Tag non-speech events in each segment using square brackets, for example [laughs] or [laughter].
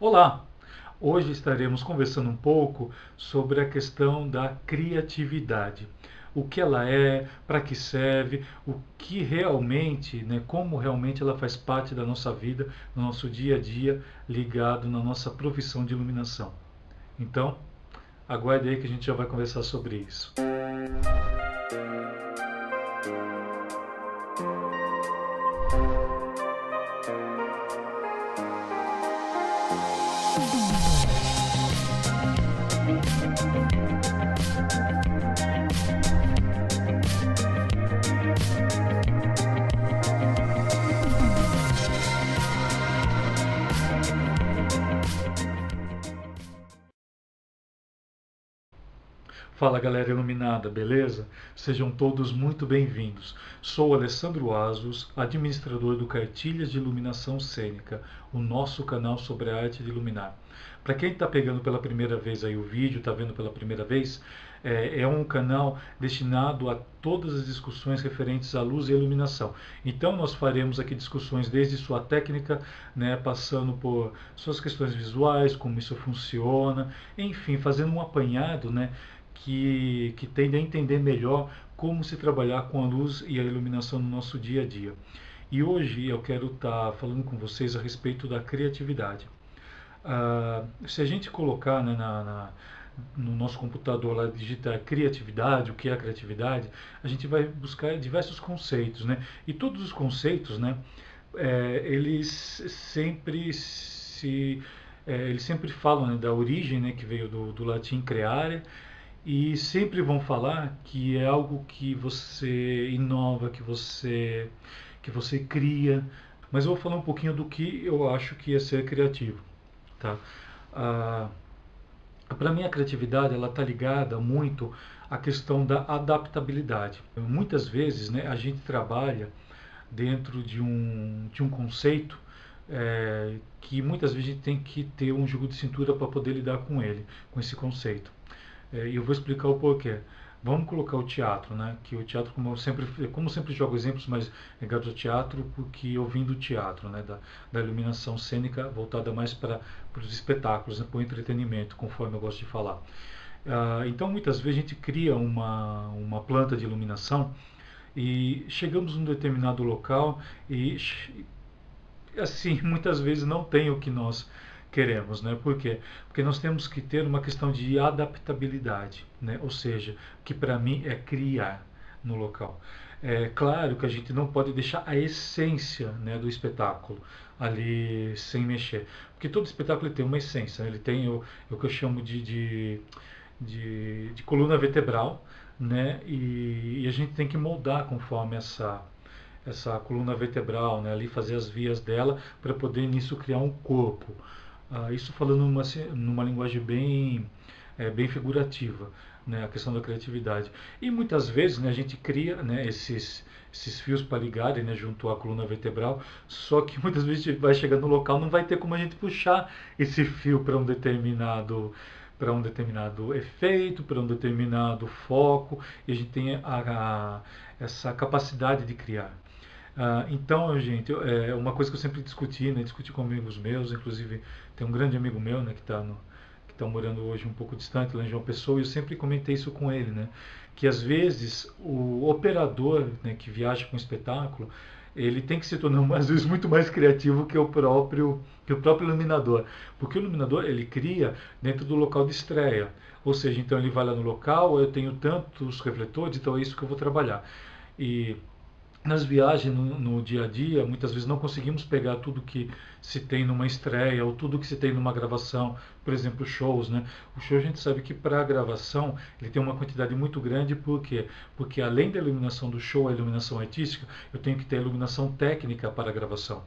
Olá! Hoje estaremos conversando um pouco sobre a questão da criatividade. O que ela é, para que serve, o que realmente, né, como realmente ela faz parte da nossa vida, no nosso dia a dia, ligado na nossa profissão de iluminação. Então, aguarde aí que a gente já vai conversar sobre isso. Fala galera iluminada, beleza? Sejam todos muito bem-vindos. Sou Alessandro Asos, administrador do Cartilhas de Iluminação Cênica, o nosso canal sobre a arte de iluminar. Para quem está pegando pela primeira vez aí o vídeo, está vendo pela primeira vez, é, é, um canal destinado a todas as discussões referentes à luz e iluminação. Então nós faremos aqui discussões desde sua técnica, né, passando por suas questões visuais, como isso funciona, enfim, fazendo um apanhado, né, que, que tende a entender melhor como se trabalhar com a luz e a iluminação no nosso dia a dia. E hoje eu quero estar tá falando com vocês a respeito da criatividade. Ah, se a gente colocar né, na, na, no nosso computador lá, digitar criatividade, o que é a criatividade, a gente vai buscar diversos conceitos. Né? E todos os conceitos, né, é, eles sempre se... É, eles sempre falam né, da origem, né, que veio do, do latim creare, e sempre vão falar que é algo que você inova, que você que você cria. Mas eu vou falar um pouquinho do que eu acho que é ser criativo, tá? Ah, para mim a criatividade ela está ligada muito à questão da adaptabilidade. Muitas vezes, né, a gente trabalha dentro de um de um conceito é, que muitas vezes a gente tem que ter um jogo de cintura para poder lidar com ele, com esse conceito. É, e eu vou explicar o porquê. Vamos colocar o teatro, né? Que o teatro, como eu sempre, como eu sempre jogo exemplos mais ligados ao teatro, porque eu vim do teatro, né? Da, da iluminação cênica voltada mais para os espetáculos, né? para o entretenimento, conforme eu gosto de falar. Ah, então, muitas vezes a gente cria uma, uma planta de iluminação e chegamos num determinado local e, assim, [laughs] muitas vezes não tem o que nós queremos, né? Por quê? Porque nós temos que ter uma questão de adaptabilidade, né? Ou seja, que para mim é criar no local. É claro que a gente não pode deixar a essência né, do espetáculo ali sem mexer, porque todo espetáculo tem uma essência, ele tem o, o que eu chamo de, de, de, de coluna vertebral, né? E, e, a gente tem que moldar conforme essa essa coluna vertebral, né? Ali fazer as vias dela para poder nisso criar um corpo. Ah, isso falando numa, numa linguagem bem, é, bem figurativa, né, a questão da criatividade. E muitas vezes né, a gente cria né, esses, esses fios para ligarem né, junto à coluna vertebral, só que [laughs] muitas vezes a gente vai chegar no local não vai ter como a gente puxar esse fio para um determinado para um determinado efeito, para um determinado foco, e a gente tem a, a, essa capacidade de criar. Ah, então, gente, é uma coisa que eu sempre discuti, né, discuti com amigos meus, inclusive tem um grande amigo meu, né, que está que está morando hoje um pouco distante, lá em João Pessoa, e eu sempre comentei isso com ele, né, que às vezes o operador, né, que viaja com espetáculo, ele tem que se tornar [laughs] às vezes muito mais criativo que o próprio que o próprio iluminador, porque o iluminador ele cria dentro do local de estreia, ou seja, então ele vai lá no local, eu tenho tantos refletores, então é isso que eu vou trabalhar. E nas viagens no, no, dia a dia, muitas vezes não conseguimos pegar tudo que se tem numa estreia ou tudo que se tem numa gravação, por exemplo, shows, né? O show a gente sabe que para a gravação ele tem uma quantidade muito grande, por quê? Porque além da iluminação do show, a iluminação artística, eu tenho que ter a iluminação técnica para a gravação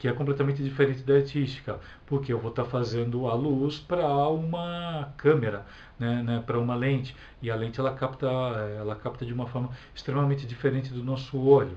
que é completamente diferente da artística, porque eu vou estar fazendo a luz para uma câmera, né, né, para uma lente, e a lente ela capta, ela capta de uma forma extremamente diferente do nosso olho.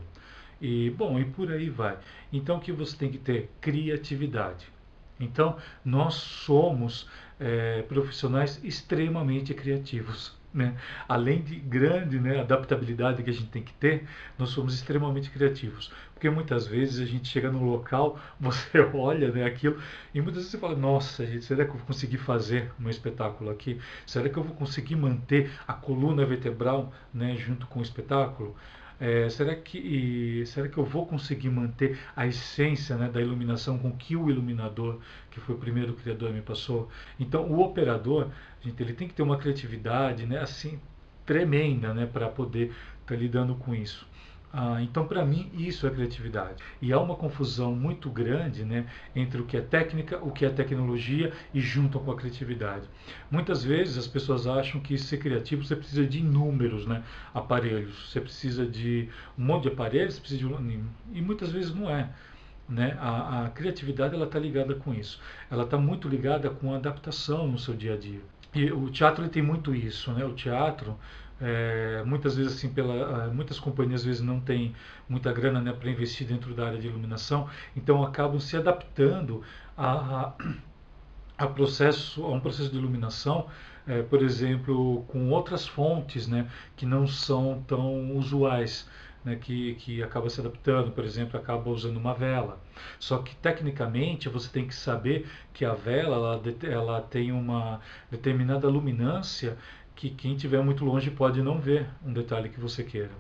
E bom, e por aí vai. Então que você tem que ter criatividade. Então nós somos é, profissionais extremamente criativos. Né? Além de grande né, adaptabilidade que a gente tem que ter, nós somos extremamente criativos. Porque muitas vezes a gente chega no local, [laughs] você olha né, aquilo e muitas vezes você fala: Nossa, gente, será que eu vou conseguir fazer um espetáculo aqui? Será que eu vou conseguir manter a coluna vertebral né, junto com o espetáculo? É, será, que, será que eu vou conseguir manter a essência né, da iluminação com que o iluminador, que foi o primeiro criador, me passou? Então, o operador, gente, ele tem que ter uma criatividade né, assim tremenda né, para poder estar tá lidando com isso. Ah, então, para mim, isso é criatividade. E há uma confusão muito grande né, entre o que é técnica, o que é tecnologia e junto com a criatividade. Muitas vezes as pessoas acham que ser criativo você precisa de inúmeros né, aparelhos, você precisa de um monte de aparelhos, precisa de e muitas vezes não é. Né? A, a criatividade ela está ligada com isso. Ela está muito ligada com a adaptação no seu dia a dia. E o teatro ele tem muito isso, né? O teatro é, muitas vezes assim pela muitas companhias às vezes não têm muita grana né, para investir dentro da área de iluminação então acabam se adaptando a, a, processo a um processo de iluminação é, por exemplo com outras fontes né, que não são tão usuais né, que, que acaba se adaptando, por exemplo, acaba usando uma vela. Só que tecnicamente você tem que saber que a vela ela, ela tem uma determinada luminância que quem estiver muito longe pode não ver um detalhe que você queira.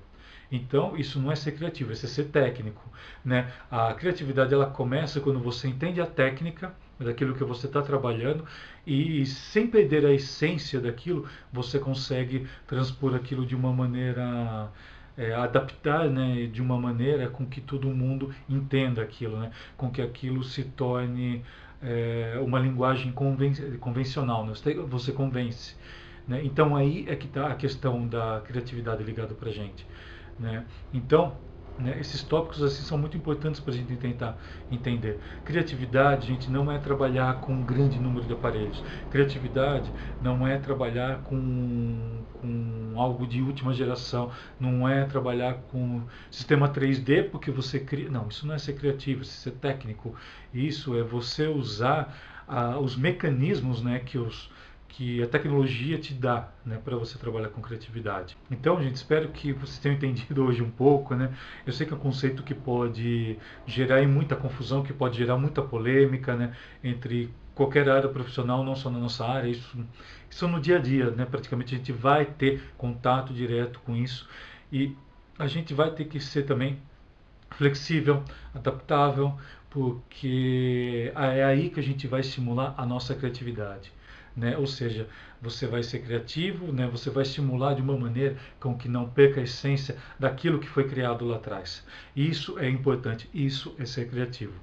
Então, isso não é ser criativo, é ser técnico. Né? A criatividade ela começa quando você entende a técnica daquilo que você está trabalhando e, sem perder a essência daquilo, você consegue transpor aquilo de uma maneira é, adaptar né, de uma maneira com que todo mundo entenda aquilo, né, com que aquilo se torne é, uma linguagem conven convencional, né, você convence. Né, então aí é que está a questão da criatividade ligada para a gente. Né? Então, né? Esses tópicos assim são muito importantes para a gente tentar entender. Criatividade, gente, não é trabalhar com um grande número de aparelhos. Criatividade não é trabalhar com, com algo de última geração. Não é trabalhar com sistema 3D porque você cria. Não, isso não é ser criativo, isso é ser técnico. Isso é você usar ah, os mecanismos né, que os que a tecnologia te dá né, para você trabalhar com criatividade. Então, gente, espero que vocês tenham [laughs] entendido hoje um pouco. Né? Eu sei que é um conceito que pode gerar muita confusão, que pode gerar muita polêmica né, entre qualquer área profissional, não só na nossa área. Isso, isso no dia a dia, né? praticamente a gente vai ter contato direto com isso e a gente vai ter que ser também flexível, adaptável, porque é aí que a gente vai estimular a nossa criatividade né? Ou seja, você vai ser criativo, né? Você vai estimular de uma maneira com que não perca a essência daquilo que foi criado lá atrás. Isso é importante, isso é ser criativo.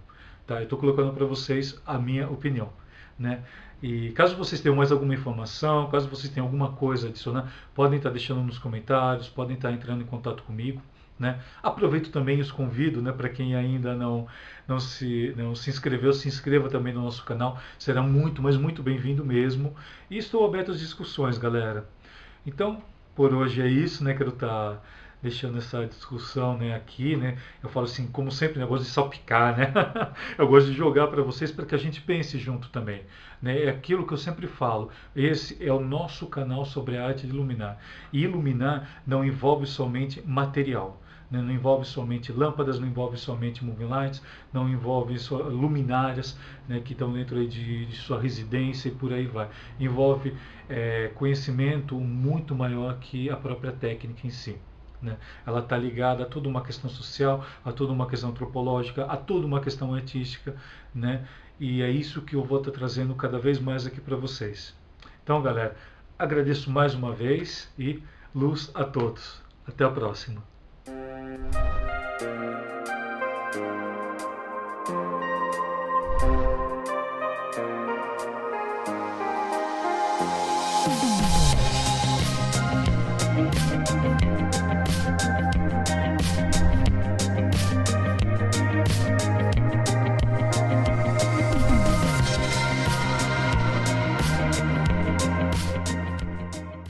Tá? Eu estou colocando para vocês a minha opinião. Né? E caso vocês tenham mais alguma informação, caso vocês tenham alguma coisa adicionar, podem estar deixando nos comentários, podem estar entrando em contato comigo. Né? Aproveito também e os convido né, para quem ainda não, não, se, não se inscreveu, se inscreva também no nosso canal. Será muito, mas muito bem-vindo mesmo. E estou aberto às discussões, galera. Então, por hoje é isso, né? Quero estar tá deixando essa discussão né, aqui, né? Eu falo assim, como sempre, né, eu gosto de salpicar, né? [laughs] eu gosto de jogar para vocês para que a gente pense junto também. Né? É aquilo que eu sempre falo. Esse é o nosso canal sobre a arte de iluminar. E iluminar não envolve somente material né? não envolve somente lâmpadas, não envolve somente moving lights, não envolve só luminárias né, que estão dentro de, de, sua residência e por aí vai. Envolve é, conhecimento muito maior que a própria técnica em si. Né? Ela está ligada a toda uma questão social, a toda uma questão antropológica, a toda uma questão artística, né? E é isso que eu vou estar tá trazendo cada vez mais aqui para vocês. Então, galera, agradeço mais uma vez e luz a todos. Até a próxima.